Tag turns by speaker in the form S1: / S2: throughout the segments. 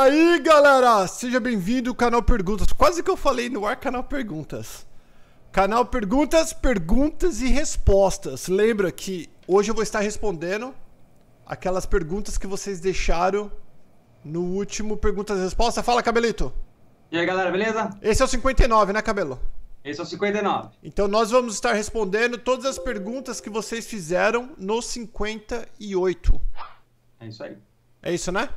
S1: Fala aí, galera! Seja bem-vindo ao canal Perguntas. Quase que eu falei no ar canal Perguntas. Canal Perguntas, perguntas e respostas. Lembra que hoje eu vou estar respondendo aquelas perguntas que vocês deixaram no último Perguntas e Respostas. Fala, Cabelito.
S2: E aí, galera, beleza?
S1: Esse é o 59, né, Cabelo?
S2: Esse é o 59.
S1: Então nós vamos estar respondendo todas as perguntas que vocês fizeram no 58.
S2: É isso aí.
S1: É isso, né?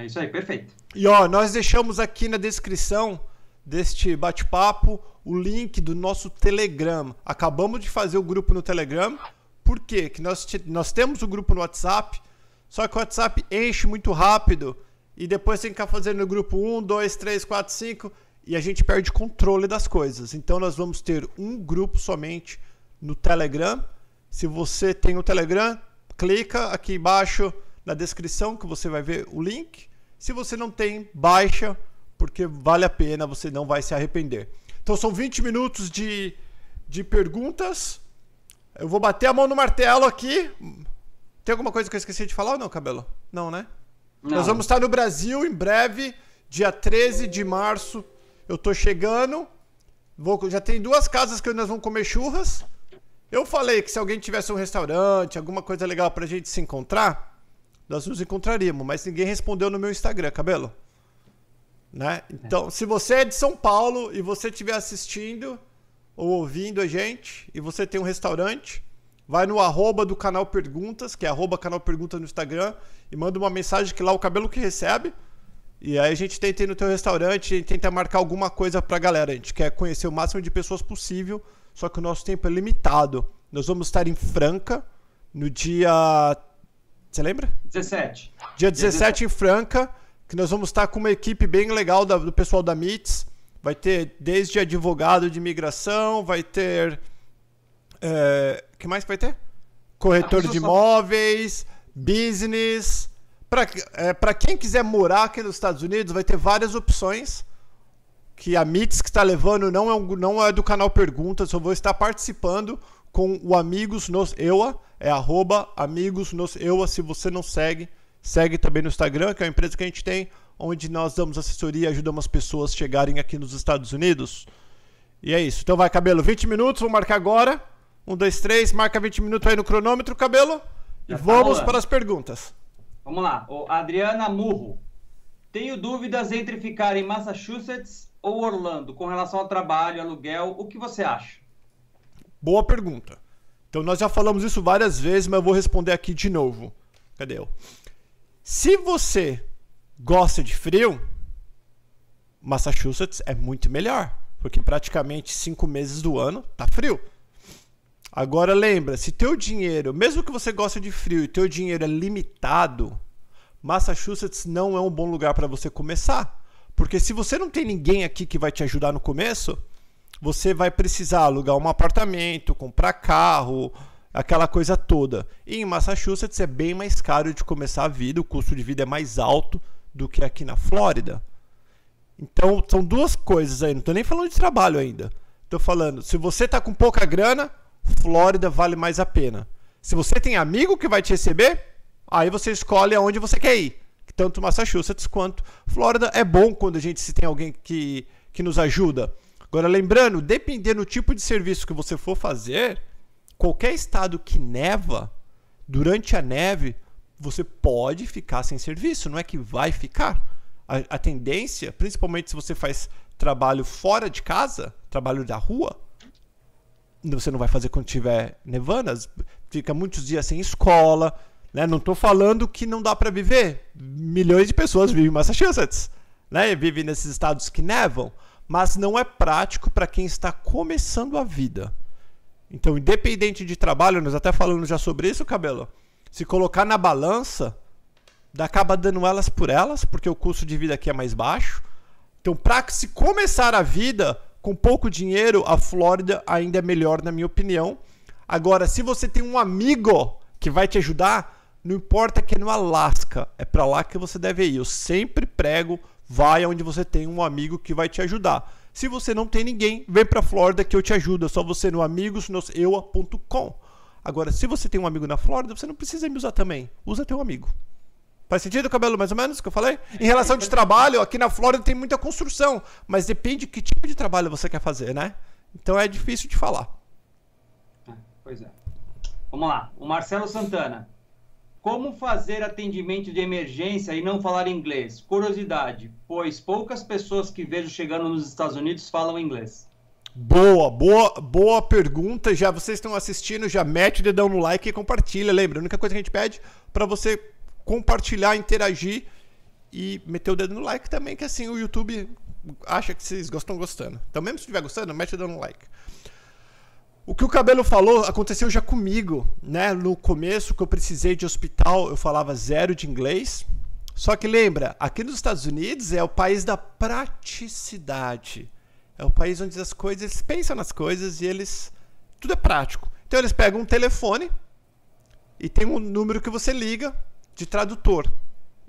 S2: É isso aí, perfeito.
S1: E ó, nós deixamos aqui na descrição deste bate-papo o link do nosso Telegram. Acabamos de fazer o grupo no Telegram. Por quê? Que nós, nós temos o grupo no WhatsApp, só que o WhatsApp enche muito rápido e depois tem que ficar fazendo no grupo 1, 2, 3, 4, 5 e a gente perde controle das coisas. Então nós vamos ter um grupo somente no Telegram. Se você tem o Telegram, clica aqui embaixo na descrição que você vai ver o link. Se você não tem, baixa, porque vale a pena, você não vai se arrepender. Então são 20 minutos de, de perguntas. Eu vou bater a mão no martelo aqui. Tem alguma coisa que eu esqueci de falar ou não, Cabelo? Não, né? Não. Nós vamos estar no Brasil em breve, dia 13 de março. Eu tô chegando. Vou, já tem duas casas que nós vamos comer churras. Eu falei que se alguém tivesse um restaurante, alguma coisa legal pra gente se encontrar, nós nos encontraríamos, mas ninguém respondeu no meu Instagram, cabelo. Né? Então, é. se você é de São Paulo e você estiver assistindo ou ouvindo a gente e você tem um restaurante, vai no arroba do canal Perguntas, que é arroba canal Perguntas no Instagram, e manda uma mensagem que lá o cabelo que recebe. E aí a gente tenta ir no teu restaurante e tenta marcar alguma coisa pra galera. A gente quer conhecer o máximo de pessoas possível, só que o nosso tempo é limitado. Nós vamos estar em Franca no dia você lembra?
S2: 17.
S1: Dia 17, 17 em Franca, que nós vamos estar com uma equipe bem legal da, do pessoal da MITS. Vai ter desde advogado de imigração, vai ter. É, que mais que vai ter? Corretor de imóveis, business. Para é, quem quiser morar aqui nos Estados Unidos, vai ter várias opções. Que a MITS que está levando não é, um, não é do canal Perguntas, eu vou estar participando com o Amigos nos EUA, é arroba Amigos nos EUA, se você não segue, segue também no Instagram, que é uma empresa que a gente tem, onde nós damos assessoria e ajudamos pessoas a chegarem aqui nos Estados Unidos. E é isso. Então vai, cabelo, 20 minutos, vou marcar agora. Um, dois, três, marca 20 minutos aí no cronômetro, cabelo. Já e tá vamos rolando. para as perguntas.
S2: Vamos lá. O Adriana Murro. Tenho dúvidas entre ficar em Massachusetts ou Orlando com relação ao trabalho, aluguel. O que você acha?
S1: Boa pergunta. Então nós já falamos isso várias vezes, mas eu vou responder aqui de novo. Cadê eu? Se você gosta de frio, Massachusetts é muito melhor, porque praticamente cinco meses do ano tá frio. Agora lembra, se teu dinheiro, mesmo que você goste de frio e teu dinheiro é limitado, Massachusetts não é um bom lugar para você começar. Porque se você não tem ninguém aqui que vai te ajudar no começo, você vai precisar alugar um apartamento, comprar carro, aquela coisa toda. E em Massachusetts é bem mais caro de começar a vida, o custo de vida é mais alto do que aqui na Flórida. Então, são duas coisas aí, não estou nem falando de trabalho ainda. Estou falando, se você está com pouca grana, Flórida vale mais a pena. Se você tem amigo que vai te receber, aí você escolhe aonde você quer ir. Tanto Massachusetts quanto Flórida é bom quando a gente se tem alguém que, que nos ajuda. Agora, lembrando, dependendo do tipo de serviço que você for fazer, qualquer estado que neva, durante a neve, você pode ficar sem serviço, não é que vai ficar. A, a tendência, principalmente se você faz trabalho fora de casa, trabalho da rua, você não vai fazer quando tiver nevando, fica muitos dias sem escola, né? Não estou falando que não dá para viver. Milhões de pessoas vivem em Massachusetts, né? Vivem nesses estados que nevam mas não é prático para quem está começando a vida. Então, independente de trabalho, nós até falando já sobre isso, cabelo. Se colocar na balança, acaba dando elas por elas, porque o custo de vida aqui é mais baixo. Então, para se começar a vida com pouco dinheiro, a Flórida ainda é melhor, na minha opinião. Agora, se você tem um amigo que vai te ajudar, não importa que é no Alasca, é para lá que você deve ir. Eu sempre prego vai onde você tem um amigo que vai te ajudar. Se você não tem ninguém, vem para Flórida que eu te ajudo. É só você no amigosnoseua.com. Agora, se você tem um amigo na Flórida, você não precisa me usar também. Usa teu amigo. Faz sentido, cabelo, mais ou menos, que eu falei? Em relação de trabalho, aqui na Flórida tem muita construção, mas depende de que tipo de trabalho você quer fazer, né? Então é difícil de falar.
S2: Ah, pois é. Vamos lá. O Marcelo Santana. Como fazer atendimento de emergência e não falar inglês? Curiosidade, pois poucas pessoas que vejo chegando nos Estados Unidos falam inglês.
S1: Boa, boa, boa pergunta. Já vocês estão assistindo, já mete o dedão no like e compartilha. Lembra, a única coisa que a gente pede para você compartilhar, interagir e meter o dedo no like também, que assim o YouTube acha que vocês gostam gostando. Então, mesmo se estiver gostando, mete o dedo no like. O que o Cabelo falou aconteceu já comigo, né? No começo que eu precisei de hospital, eu falava zero de inglês. Só que lembra, aqui nos Estados Unidos é o país da praticidade. É o país onde as coisas, eles pensam nas coisas e eles tudo é prático. Então eles pegam um telefone e tem um número que você liga de tradutor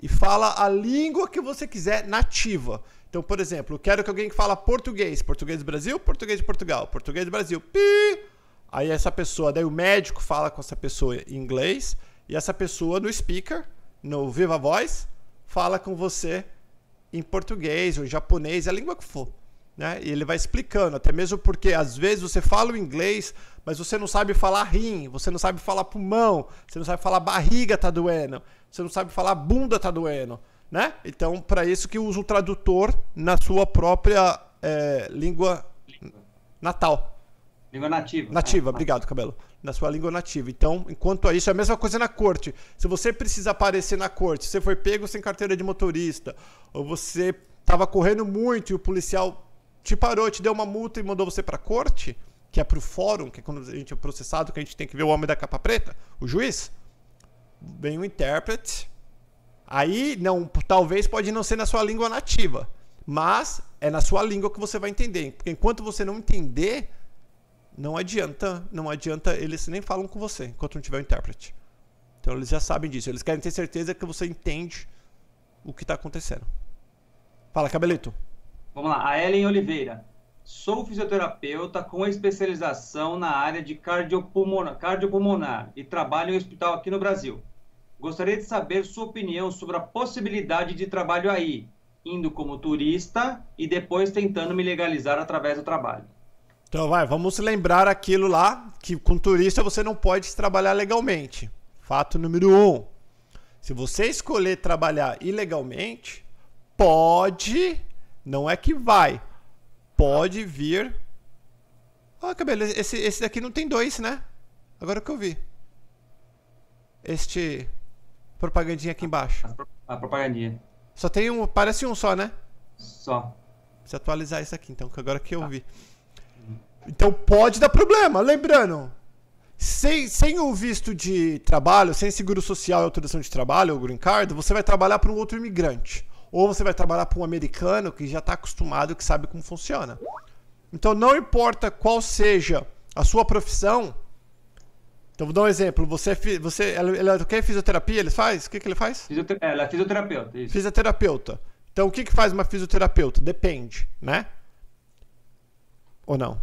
S1: e fala a língua que você quiser nativa. Então, por exemplo, quero que alguém que fala português, português do Brasil, português de Portugal, português do Brasil, pi. Aí essa pessoa, daí o médico fala com essa pessoa em inglês e essa pessoa no speaker, no Viva Voz, fala com você em português ou em japonês, a língua que for. Né? E ele vai explicando, até mesmo porque às vezes você fala o inglês, mas você não sabe falar rim, você não sabe falar pulmão, você não sabe falar barriga tá doendo, você não sabe falar bunda tá doendo, né? Então, para isso que usa o tradutor na sua própria é, língua natal.
S2: Língua nativa.
S1: Nativa, é, obrigado, cabelo. Na sua língua nativa. Então, enquanto a isso, é a mesma coisa na corte. Se você precisa aparecer na corte, você foi pego sem carteira de motorista, ou você estava correndo muito e o policial te parou, te deu uma multa e mandou você para corte, que é para o fórum, que é quando a gente é processado, que a gente tem que ver o homem da capa preta, o juiz, vem o intérprete. Aí, não, talvez pode não ser na sua língua nativa, mas é na sua língua que você vai entender. Porque enquanto você não entender, não adianta, não adianta, eles nem falam com você enquanto não tiver o intérprete. Então eles já sabem disso. Eles querem ter certeza que você entende o que está acontecendo. Fala, cabelito.
S2: Vamos lá, a Ellen Oliveira. Sou fisioterapeuta com especialização na área de cardiopulmonar, cardiopulmonar e trabalho em hospital aqui no Brasil. Gostaria de saber sua opinião sobre a possibilidade de trabalho aí, indo como turista e depois tentando me legalizar através do trabalho.
S1: Então vai, vamos lembrar aquilo lá que com turista você não pode trabalhar legalmente. Fato número um. Se você escolher trabalhar ilegalmente, pode não é que vai. Pode vir. Ah, cabelo, esse, esse daqui não tem dois, né? Agora que eu vi. Este propagandinha aqui embaixo.
S2: A propagandinha.
S1: Só tem um, parece um só, né?
S2: Só.
S1: Precisa atualizar isso aqui então, que agora que eu tá. vi. Então pode dar problema. Lembrando, sem, sem o visto de trabalho, sem seguro social e autorização de trabalho, ou green card, você vai trabalhar para um outro imigrante ou você vai trabalhar para um americano que já está acostumado, que sabe como funciona. Então, não importa qual seja a sua profissão. Então, vou dar um exemplo. Você, é você ela, ela quer fisioterapia? Ele faz? O que, que ele faz?
S2: Fisioter ela é fisioterapeuta.
S1: Isso. Fisioterapeuta. Então, o que, que faz uma fisioterapeuta? Depende, né? Ou não?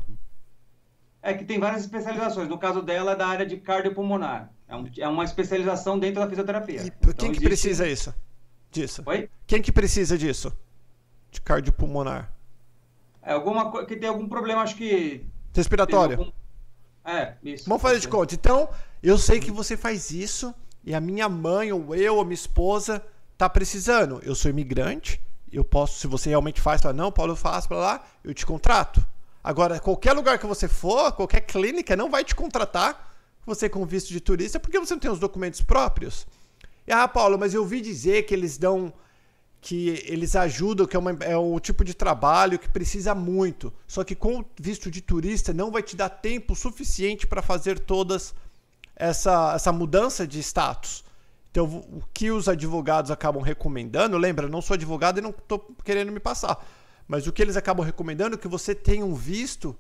S2: É que tem várias especializações. No caso dela, é da área de cardiopulmonar. É, um, é uma especialização dentro da fisioterapia. E
S1: então, quem que existe... precisa isso? disso?
S2: Oi?
S1: Quem que precisa disso? De cardiopulmonar?
S2: É alguma coisa que tem algum problema, acho que.
S1: Respiratório.
S2: Algum... É, isso.
S1: Vamos fazer de conta. Então, eu sei que você faz isso e a minha mãe, ou eu, ou minha esposa, tá precisando. Eu sou imigrante, eu posso, se você realmente faz, fala, não, Paulo, eu faço, para lá, eu te contrato. Agora, qualquer lugar que você for, qualquer clínica, não vai te contratar você com visto de turista porque você não tem os documentos próprios. Ah, Paulo, mas eu ouvi dizer que eles dão. que eles ajudam, que é, uma, é um tipo de trabalho que precisa muito. Só que com visto de turista não vai te dar tempo suficiente para fazer todas essa, essa mudança de status. Então, o que os advogados acabam recomendando, lembra, não sou advogado e não estou querendo me passar, mas o que eles acabam recomendando é que você tenha um visto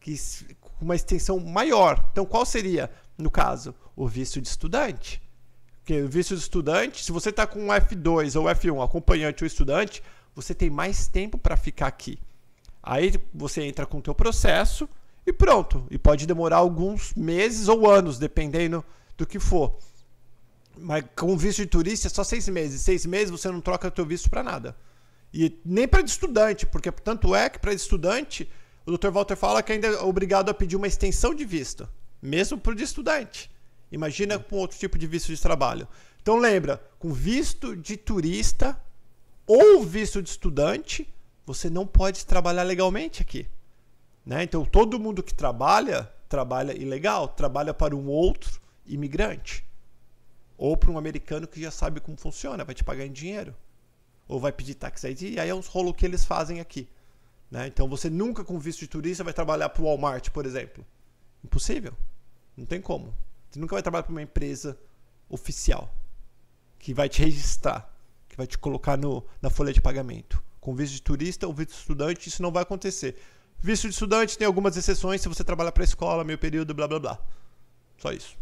S1: que com uma extensão maior. Então, qual seria, no caso, o visto de estudante? Porque o visto de estudante, se você está com um F2 ou F1, acompanhante ou estudante, você tem mais tempo para ficar aqui. Aí você entra com o teu processo e pronto. E pode demorar alguns meses ou anos, dependendo do que for. Mas com visto de turista é só seis meses. Seis meses você não troca teu visto para nada. E nem para estudante, porque tanto é que para estudante, o Dr. Walter fala que ainda é obrigado a pedir uma extensão de visto, mesmo para o estudante. Imagina com outro tipo de visto de trabalho. Então lembra, com visto de turista ou visto de estudante, você não pode trabalhar legalmente aqui. Né? Então todo mundo que trabalha, trabalha ilegal, trabalha para um outro imigrante. Ou para um americano que já sabe como funciona, vai te pagar em dinheiro. Ou vai pedir tax ID, e aí é uns rolos que eles fazem aqui. Né? Então você nunca com visto de turista vai trabalhar para o Walmart, por exemplo. Impossível. Não tem como. Você nunca vai trabalhar para uma empresa oficial que vai te registrar, que vai te colocar no, na folha de pagamento. Com visto de turista ou visto de estudante, isso não vai acontecer. Visto de estudante tem algumas exceções se você trabalha para escola, meio período, blá blá blá. Só isso.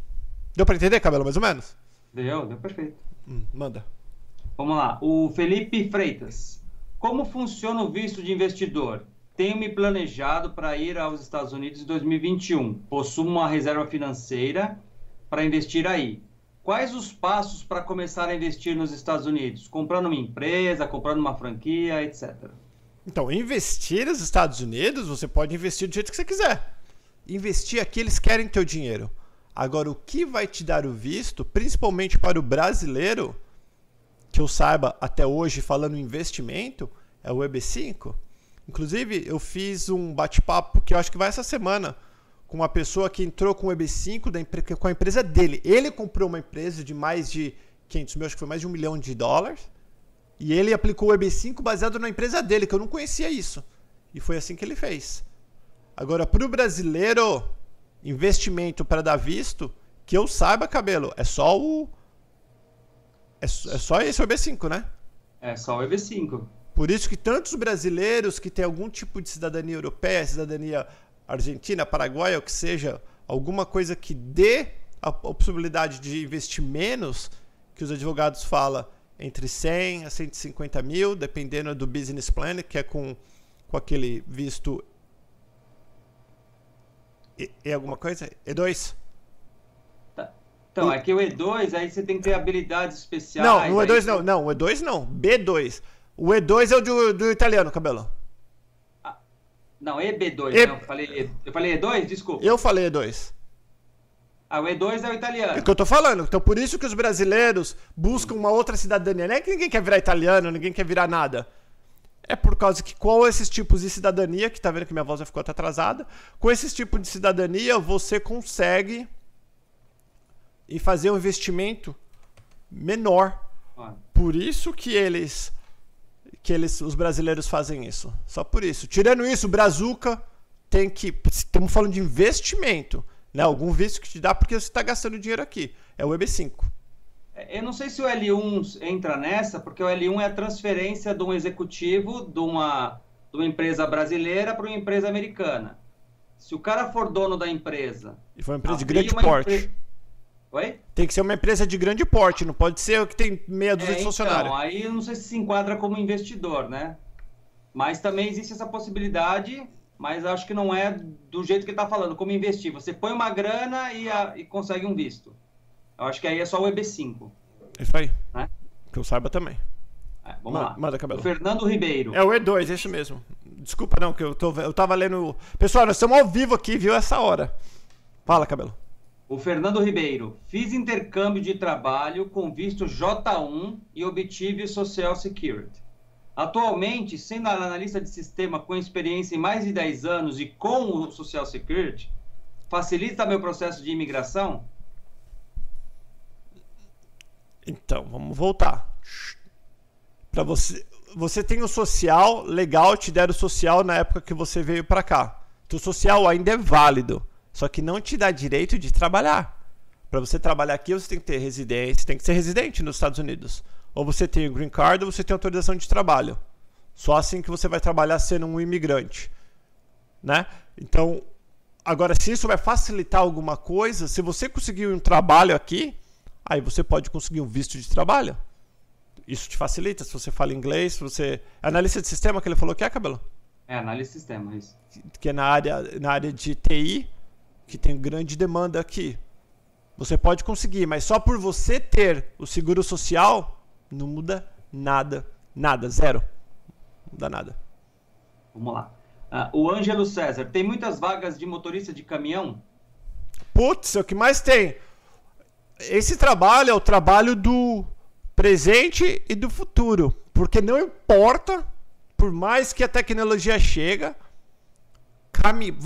S1: Deu para entender, Cabelo, mais ou menos?
S2: Deu, deu perfeito.
S1: Hum, manda.
S2: Vamos lá. O Felipe Freitas. Como funciona o visto de investidor? Tenho me planejado para ir aos Estados Unidos em 2021. Possuo uma reserva financeira para investir aí. Quais os passos para começar a investir nos Estados Unidos? Comprando uma empresa, comprando uma franquia, etc.
S1: Então, investir nos Estados Unidos, você pode investir do jeito que você quiser. Investir aqui, eles querem teu dinheiro. Agora, o que vai te dar o visto, principalmente para o brasileiro, que eu saiba até hoje falando em investimento, é o EB5. Inclusive, eu fiz um bate-papo que eu acho que vai essa semana com uma pessoa que entrou com o EB5 da, com a empresa dele. Ele comprou uma empresa de mais de 500 mil, acho que foi mais de um milhão de dólares. E ele aplicou o EB5 baseado na empresa dele, que eu não conhecia isso. E foi assim que ele fez. Agora, para o brasileiro, investimento para dar visto, que eu saiba, cabelo, é só o é, é só esse o EB5, né?
S2: É só o EB5.
S1: Por isso que tantos brasileiros que têm algum tipo de cidadania europeia, cidadania argentina, paraguaia, ou que seja, alguma coisa que dê a possibilidade de investir menos, que os advogados falam entre 100 a 150 mil, dependendo do business plan, que é com, com aquele visto e, e alguma coisa? E2?
S2: Então, o... é que o E2, aí você tem que ter habilidades especiais.
S1: Não, no E2
S2: aí...
S1: não, não, o E2 não, B2. O E2 é o do, do italiano, cabelo.
S2: Ah, não, EB2, e... não, eu falei, eu falei E2, desculpa.
S1: Eu falei E2.
S2: Ah, o E2 é o italiano.
S1: É o que eu tô falando. Então, por isso que os brasileiros buscam uma outra cidadania. Não é que ninguém quer virar italiano, ninguém quer virar nada. É por causa que com esses tipos de cidadania, que tá vendo que minha voz já ficou até atrasada, com esses tipos de cidadania você consegue e fazer um investimento menor. Por isso que eles que eles os brasileiros fazem isso. Só por isso. Tirando isso, o Brazuca tem que estamos falando de investimento, né? Algum visto que te dá porque você está gastando dinheiro aqui. É o EB5.
S2: É, eu não sei se o L1 entra nessa, porque o L1 é a transferência de um executivo de uma, de uma empresa brasileira para uma empresa americana. Se o cara for dono da empresa.
S1: E foi uma empresa de grande porte. Empre...
S2: Oi?
S1: Tem que ser uma empresa de grande porte, não pode ser o que tem meia dúzia é, de funcionários.
S2: Então, aí eu não sei se se enquadra como investidor, né? Mas também existe essa possibilidade, mas acho que não é do jeito que ele está falando, como investir. Você põe uma grana e, a, e, consegue um visto. Eu acho que aí é só o EB5.
S1: Isso aí. Né? Que eu saiba também.
S2: É, vamos Ma lá.
S1: Manda, cabelo.
S2: O Fernando Ribeiro.
S1: É o E2, esse mesmo. Desculpa, não, que eu, tô, eu tava lendo. Pessoal, nós estamos ao vivo aqui, viu? Essa hora. Fala, cabelo.
S2: O Fernando Ribeiro. Fiz intercâmbio de trabalho com visto J1 e obtive Social Security. Atualmente, sendo analista de sistema com experiência em mais de 10 anos e com o Social Security, facilita meu processo de imigração?
S1: Então, vamos voltar. Para você, você tem o social legal, te deram o social na época que você veio para cá. Então, o social ainda é válido. Só que não te dá direito de trabalhar. Para você trabalhar aqui, você tem que ter residência, tem que ser residente nos Estados Unidos. Ou você tem o green card ou você tem autorização de trabalho. Só assim que você vai trabalhar sendo um imigrante, né? Então, agora se isso vai facilitar alguma coisa, se você conseguir um trabalho aqui, aí você pode conseguir um visto de trabalho. Isso te facilita, se você fala inglês, se você analista de sistema que ele falou que é, cabelo?
S2: É, análise de sistema, isso.
S1: Que é na área, na área de TI, que tem grande demanda aqui. Você pode conseguir, mas só por você ter o seguro social, não muda nada. Nada, zero. Não muda nada.
S2: Vamos lá. Uh, o Ângelo César, tem muitas vagas de motorista de caminhão?
S1: Putz, é o que mais tem. Esse trabalho é o trabalho do presente e do futuro. Porque não importa, por mais que a tecnologia chega,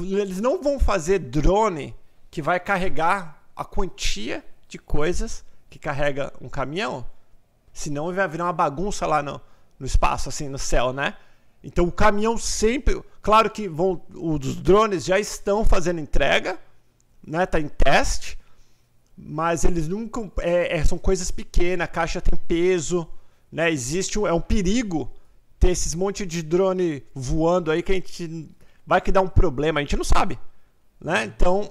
S1: eles não vão fazer drone que vai carregar a quantia de coisas que carrega um caminhão. Senão vai virar uma bagunça lá no, no espaço, assim, no céu, né? Então o caminhão sempre. Claro que vão, os drones já estão fazendo entrega, né? Tá em teste, mas eles nunca. É, é, são coisas pequenas, a caixa tem peso, né? Existe é um perigo ter esses monte de drone voando aí que a gente vai que dá um problema, a gente não sabe, né? Então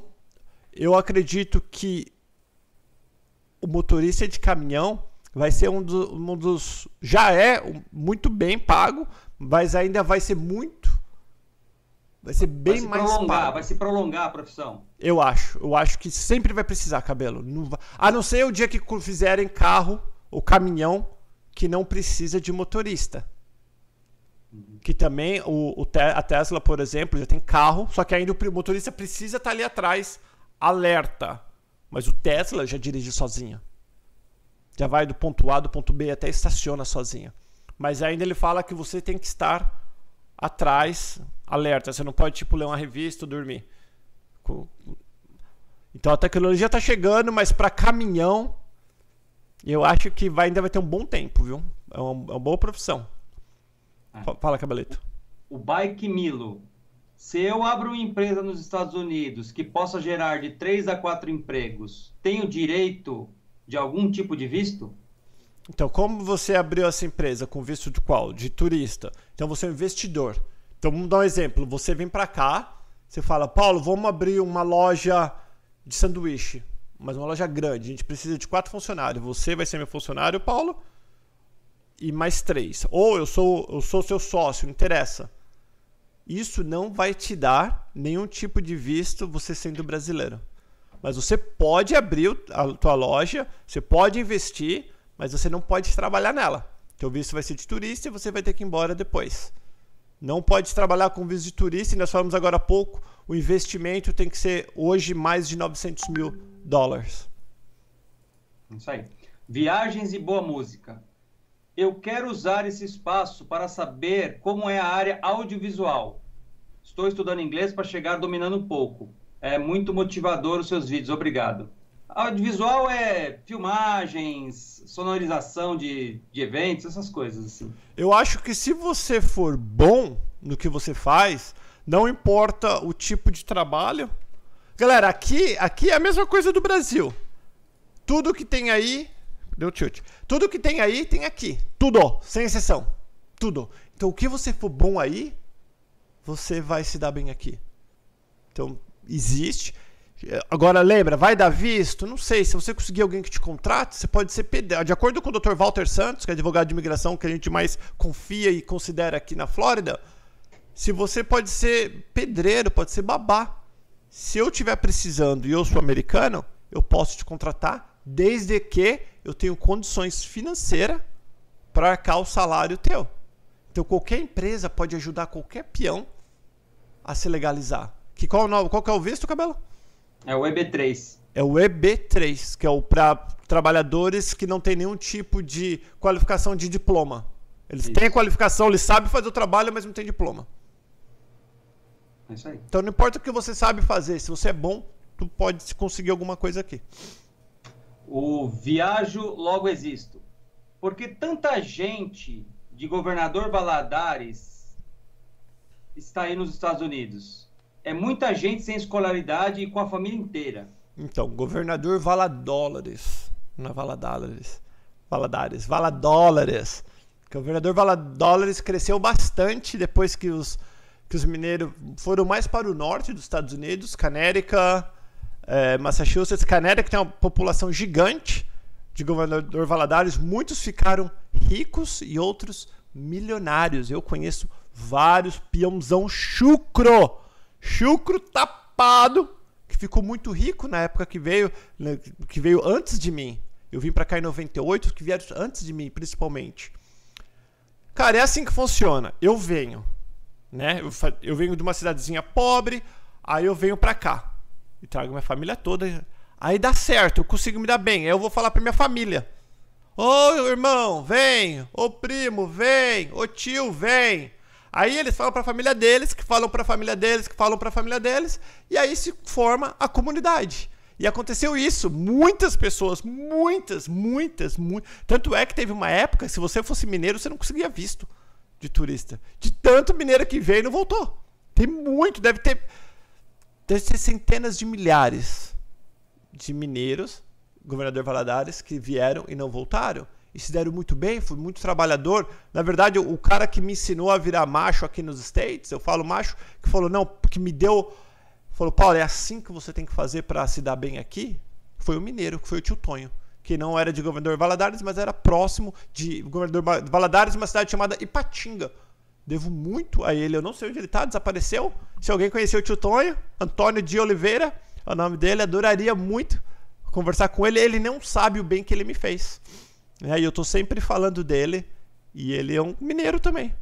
S1: eu acredito que o motorista de caminhão vai ser um, do, um dos. Já é muito bem pago, mas ainda vai ser muito. Vai ser bem vai mais
S2: prolongar,
S1: pago.
S2: Vai se prolongar a profissão.
S1: Eu acho. Eu acho que sempre vai precisar cabelo. Não vai, a não ser o dia que fizerem carro ou caminhão que não precisa de motorista. Que também o, o, a Tesla, por exemplo, já tem carro, só que ainda o motorista precisa estar ali atrás alerta. Mas o Tesla já dirige sozinho. Já vai do ponto A do ponto B até estaciona sozinho. Mas ainda ele fala que você tem que estar atrás, alerta. Você não pode tipo ler uma revista ou dormir. Então a tecnologia está chegando, mas para caminhão eu acho que vai, ainda vai ter um bom tempo, viu? É uma, é uma boa profissão. É. Fala, Cabeleto.
S2: O Bike Milo se eu abro uma empresa nos Estados Unidos que possa gerar de 3 a 4 empregos, tenho direito de algum tipo de visto?
S1: Então, como você abriu essa empresa com visto de qual? De turista. Então, você é um investidor. Então, vamos dar um exemplo. Você vem para cá, você fala, Paulo, vamos abrir uma loja de sanduíche, mas uma loja grande. A gente precisa de quatro funcionários. Você vai ser meu funcionário, Paulo, e mais três. Ou eu sou, eu sou seu sócio, não interessa isso não vai te dar nenhum tipo de visto você sendo brasileiro. Mas você pode abrir a tua loja, você pode investir, mas você não pode trabalhar nela. Teu visto vai ser de turista e você vai ter que ir embora depois. Não pode trabalhar com visto de turista, e nós falamos agora há pouco, o investimento tem que ser hoje mais de 900 mil dólares.
S2: Isso aí. Viagens e boa música eu quero usar esse espaço para saber como é a área audiovisual. Estou estudando inglês para chegar dominando um pouco. É muito motivador os seus vídeos, obrigado. Audiovisual é filmagens, sonorização de, de eventos, essas coisas assim.
S1: Eu acho que se você for bom no que você faz, não importa o tipo de trabalho. Galera, aqui, aqui é a mesma coisa do Brasil. Tudo que tem aí Deu chute. Tudo que tem aí, tem aqui. Tudo, sem exceção. Tudo. Então, o que você for bom aí, você vai se dar bem aqui. Então, existe. Agora, lembra, vai dar visto? Não sei. Se você conseguir alguém que te contrate, você pode ser pedreiro. De acordo com o Dr. Walter Santos, que é advogado de imigração que a gente mais confia e considera aqui na Flórida, se você pode ser pedreiro, pode ser babá. Se eu estiver precisando e eu sou americano, eu posso te contratar, desde que eu tenho condições financeiras para arcar o salário teu. Então qualquer empresa pode ajudar qualquer peão a se legalizar. Que qual, qual que é o visto, Cabelo?
S2: É o EB3.
S1: É o EB3, que é o para trabalhadores que não tem nenhum tipo de qualificação de diploma. Eles Isso. têm a qualificação, eles sabem fazer o trabalho, mas não têm diploma.
S2: É isso aí.
S1: Então não importa o que você sabe fazer, se você é bom, tu pode conseguir alguma coisa aqui
S2: o viajo, logo existo. Porque tanta gente de governador Valadares está aí nos Estados Unidos. É muita gente sem escolaridade e com a família inteira.
S1: Então, governador Valadólares. Não é Valadares. Valadares. Valadólares. Governador Valadólares cresceu bastante depois que os, que os mineiros foram mais para o norte dos Estados Unidos, Canérica, é, Massachusetts, que tem uma população gigante de governador Valadares, muitos ficaram ricos e outros milionários. Eu conheço vários peãozão chucro, chucro tapado, que ficou muito rico na época que veio, né, que veio antes de mim. Eu vim para cá em 98, que vieram antes de mim, principalmente. Cara, é assim que funciona. Eu venho, né? Eu, eu venho de uma cidadezinha pobre, aí eu venho para cá e trago minha família toda. Aí dá certo, eu consigo me dar bem. Aí eu vou falar para minha família. Ô irmão, vem. Ô primo, vem. Ô tio, vem. Aí eles falam para a família deles, que falam para a família deles, que falam para a família deles, e aí se forma a comunidade. E aconteceu isso. Muitas pessoas, muitas, muitas, muitas. Tanto é que teve uma época, se você fosse mineiro, você não conseguia visto de turista. De tanto mineiro que veio e não voltou. Tem muito, deve ter. Deve ter centenas de milhares de mineiros, governador Valadares, que vieram e não voltaram e se deram muito bem, fui muito trabalhador. Na verdade, o, cara que me ensinou a virar macho aqui nos States, eu falo macho, que falou, não, que me deu. Falou, Paulo, é assim que você tem que fazer para se dar bem aqui? Foi o mineiro, que foi o tio Tonho, que não era de governador Valadares, mas era próximo de governador Valadares, uma cidade chamada Ipatinga. Devo muito a ele, eu não sei onde ele está, desapareceu. Se alguém conheceu o tio Tonho, Antônio de Oliveira, é o nome dele, adoraria muito conversar com ele. Ele não sabe o bem que ele me fez. É, e eu tô sempre falando dele. E ele é um mineiro também.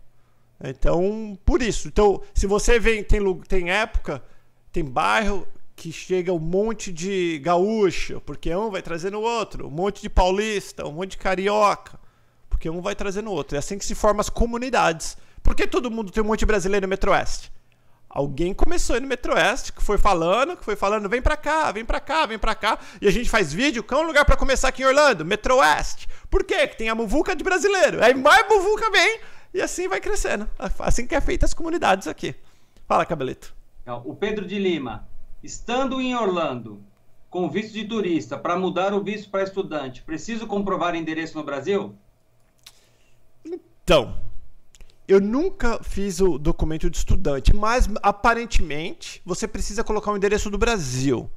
S1: Então, por isso. Então, se você vem, tem, tem época, tem bairro que chega um monte de gaúcho, porque um vai trazendo o outro, um monte de paulista, um monte de carioca, porque um vai trazendo o outro. É assim que se formam as comunidades. Por que todo mundo tem um monte de brasileiro no Metro-Oeste? Alguém começou aí no Metro-Oeste, que foi falando, que foi falando, vem pra cá, vem pra cá, vem pra cá. E a gente faz vídeo, qual é o lugar para começar aqui em Orlando? Metro-Oeste. Por quê? Que tem a muvuca de brasileiro. Aí mais muvuca vem e assim vai crescendo. Assim que é feita as comunidades aqui. Fala, Cabelito.
S2: O Pedro de Lima. Estando em Orlando, com visto de turista, para mudar o visto para estudante, preciso comprovar endereço no Brasil?
S1: Então, eu nunca fiz o documento de estudante, mas aparentemente você precisa colocar o endereço do Brasil.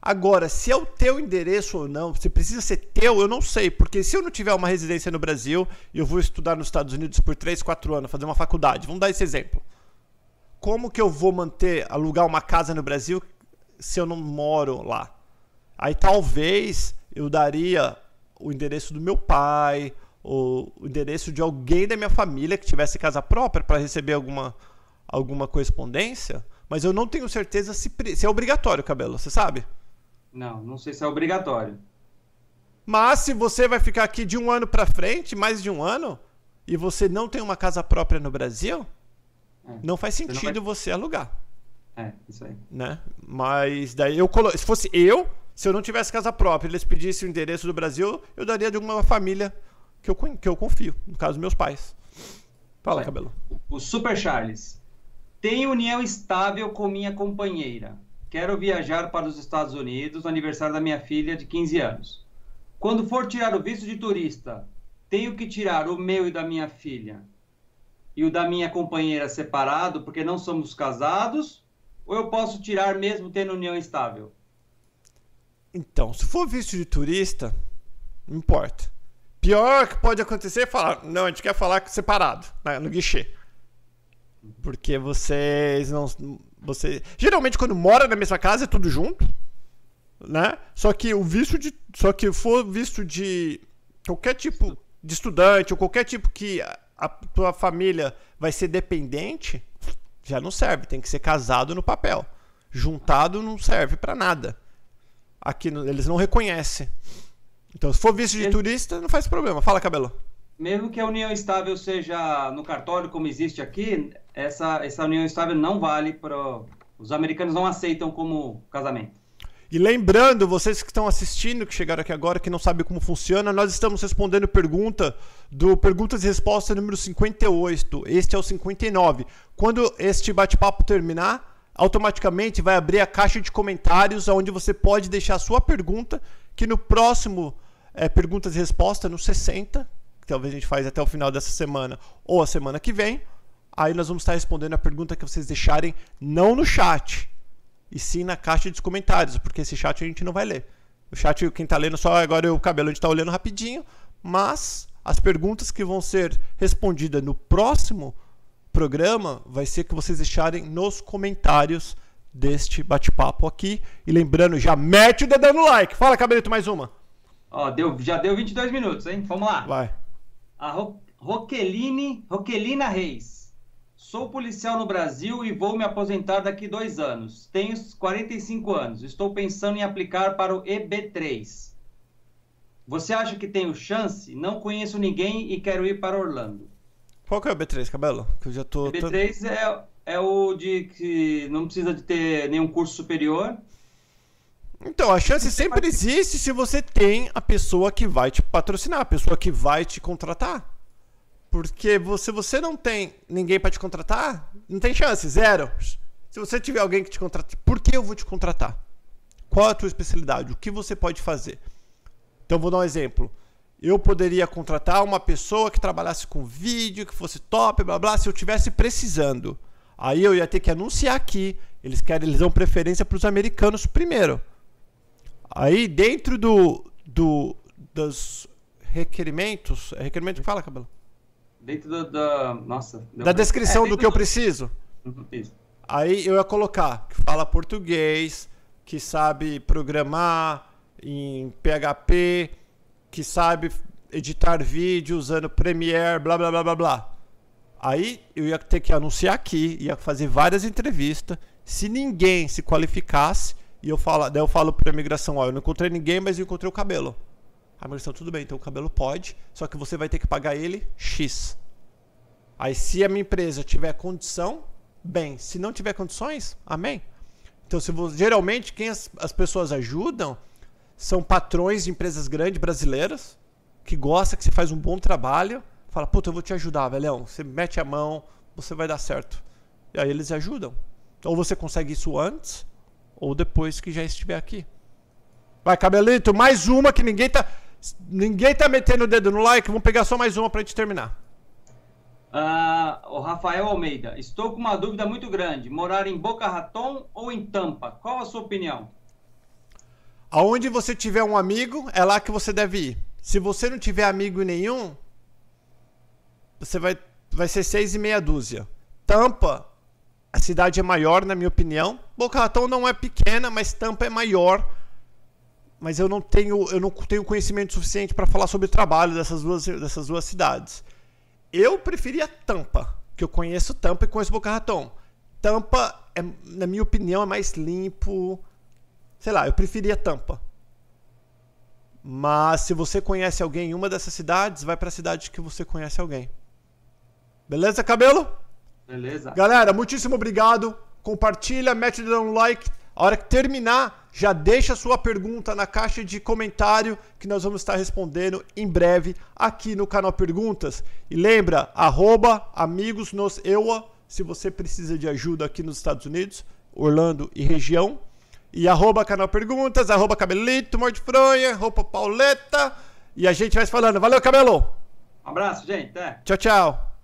S1: Agora, se é o teu endereço ou não, se precisa ser teu, eu não sei, porque se eu não tiver uma residência no Brasil e eu vou estudar nos Estados Unidos por 3, 4 anos, fazer uma faculdade, vamos dar esse exemplo. Como que eu vou manter, alugar uma casa no Brasil se eu não moro lá? Aí talvez eu daria o endereço do meu pai, o, endereço de alguém da minha família que tivesse casa própria para receber alguma, alguma correspondência, mas eu não tenho certeza se, se é obrigatório, cabelo, você sabe?
S2: Não, não sei se é obrigatório.
S1: Mas se você vai ficar aqui de um ano para frente, mais de um ano, e você não tem uma casa própria no Brasil, é, não faz sentido você, vai... você, alugar.
S2: É, isso aí.
S1: Né? Mas daí eu colo... se fosse eu, se eu não tivesse casa própria, eles pedissem o endereço do Brasil, eu daria de uma família que eu, que eu confio, no caso, meus pais. Fala, Ué, Cabelo.
S2: O Super Charles. Tenho união estável com minha companheira. Quero viajar para os Estados Unidos no aniversário da minha filha de 15 anos. Quando for tirar o visto de turista, tenho que tirar o meu e da minha filha e o da minha companheira separado, porque não somos casados? Ou eu posso tirar mesmo tendo união estável?
S1: Então, se for visto de turista, não importa. Pior que pode acontecer é falar, não, a gente quer falar separado, né, no guichê. Porque vocês não. Você, geralmente, quando mora na mesma casa, é tudo junto. Né? Só que o visto de. Só que for visto de qualquer tipo de estudante, ou qualquer tipo que a, a tua família vai ser dependente, já não serve. Tem que ser casado no papel. Juntado não serve para nada. Aqui eles não reconhecem. Então, se for visto de turista, não faz problema. Fala, Cabelo.
S2: Mesmo que a união estável seja no cartório, como existe aqui, essa, essa união estável não vale para. Os americanos não aceitam como casamento.
S1: E lembrando, vocês que estão assistindo, que chegaram aqui agora, que não sabem como funciona, nós estamos respondendo pergunta do Perguntas e Respostas número 58. Este é o 59. Quando este bate-papo terminar, automaticamente vai abrir a caixa de comentários, onde você pode deixar a sua pergunta, que no próximo é, perguntas e respostas no 60, que talvez a gente faz até o final dessa semana ou a semana que vem. Aí nós vamos estar respondendo a pergunta que vocês deixarem não no chat, e sim na caixa de comentários, porque esse chat a gente não vai ler. O chat, quem está lendo só agora é o cabelo, a gente está olhando rapidinho, mas as perguntas que vão ser respondidas no próximo programa vai ser que vocês deixarem nos comentários deste bate-papo aqui. E lembrando, já mete o dedão no like. Fala, Cabelito, mais uma.
S2: Ó, deu, já deu 22 minutos, hein? Vamos lá.
S1: Vai.
S2: A Ro Roqueline, Roquelina Reis. Sou policial no Brasil e vou me aposentar daqui dois anos. Tenho 45 anos. Estou pensando em aplicar para o EB3. Você acha que tenho chance? Não conheço ninguém e quero ir para Orlando.
S1: Qual que é o EB3, Cabelo? Que eu já tô...
S2: EB3 é, é o de que não precisa de ter nenhum curso superior.
S1: Então, a chance sempre existe se você tem a pessoa que vai te patrocinar, a pessoa que vai te contratar. Porque se você não tem ninguém para te contratar, não tem chance, zero. Se você tiver alguém que te contrata, por que eu vou te contratar? Qual é a tua especialidade? O que você pode fazer? Então, vou dar um exemplo. Eu poderia contratar uma pessoa que trabalhasse com vídeo, que fosse top, blá blá, se eu tivesse precisando. Aí eu ia ter que anunciar aqui. Eles querem, eles dão preferência para os americanos primeiro. Aí dentro do, do dos requerimentos, é requerimento que fala, cabelo?
S2: Dentro do, da, nossa,
S1: da descrição é, do que eu preciso. Uhum, isso. Aí eu ia colocar que fala português, que sabe programar em PHP, que sabe editar vídeo usando Premiere, blá blá blá blá blá. Aí eu ia ter que anunciar aqui, ia fazer várias entrevistas. Se ninguém se qualificasse, e eu falo, daí eu falo para a imigração, ó, eu não encontrei ninguém, mas eu encontrei o cabelo. A imigração, tudo bem, então o cabelo pode, só que você vai ter que pagar ele X. Aí se a minha empresa tiver condição, bem. Se não tiver condições, amém. Então, se você, geralmente, quem as, as pessoas ajudam são patrões de empresas grandes brasileiras que gosta que você faz um bom trabalho. Fala, puta, eu vou te ajudar, velhão. Você mete a mão, você vai dar certo. E aí eles ajudam. Ou você consegue isso antes, ou depois que já estiver aqui. Vai, cabelito, mais uma que ninguém tá. Ninguém tá metendo o dedo no like. Vamos pegar só mais uma pra gente terminar.
S2: Uh, o Rafael Almeida, estou com uma dúvida muito grande. Morar em Boca Raton ou em Tampa? Qual a sua opinião?
S1: Aonde você tiver um amigo, é lá que você deve ir. Se você não tiver amigo nenhum, você vai, vai ser seis e meia dúzia. Tampa a cidade é maior, na minha opinião. Boca Raton não é pequena, mas Tampa é maior. Mas eu não tenho, eu não tenho conhecimento suficiente para falar sobre o trabalho dessas duas, dessas duas cidades. Eu preferia Tampa, que eu conheço Tampa e conheço Boca Raton. Tampa, é, na minha opinião, é mais limpo. Sei lá, eu preferia Tampa. Mas se você conhece alguém em uma dessas cidades, vai para a cidade que você conhece alguém. Beleza, cabelo?
S2: Beleza.
S1: Galera, muitíssimo obrigado. Compartilha, mete o um like. A hora que terminar, já deixa sua pergunta na caixa de comentário que nós vamos estar respondendo em breve aqui no canal Perguntas. E lembra, arroba amigos nos EUA, se você precisa de ajuda aqui nos Estados Unidos, Orlando e região. E arroba canal Perguntas, arroba cabelito, morte fronha, roupa pauleta. E a gente vai se falando. Valeu, cabelo!
S2: Um abraço, gente.
S1: Tchau, tchau.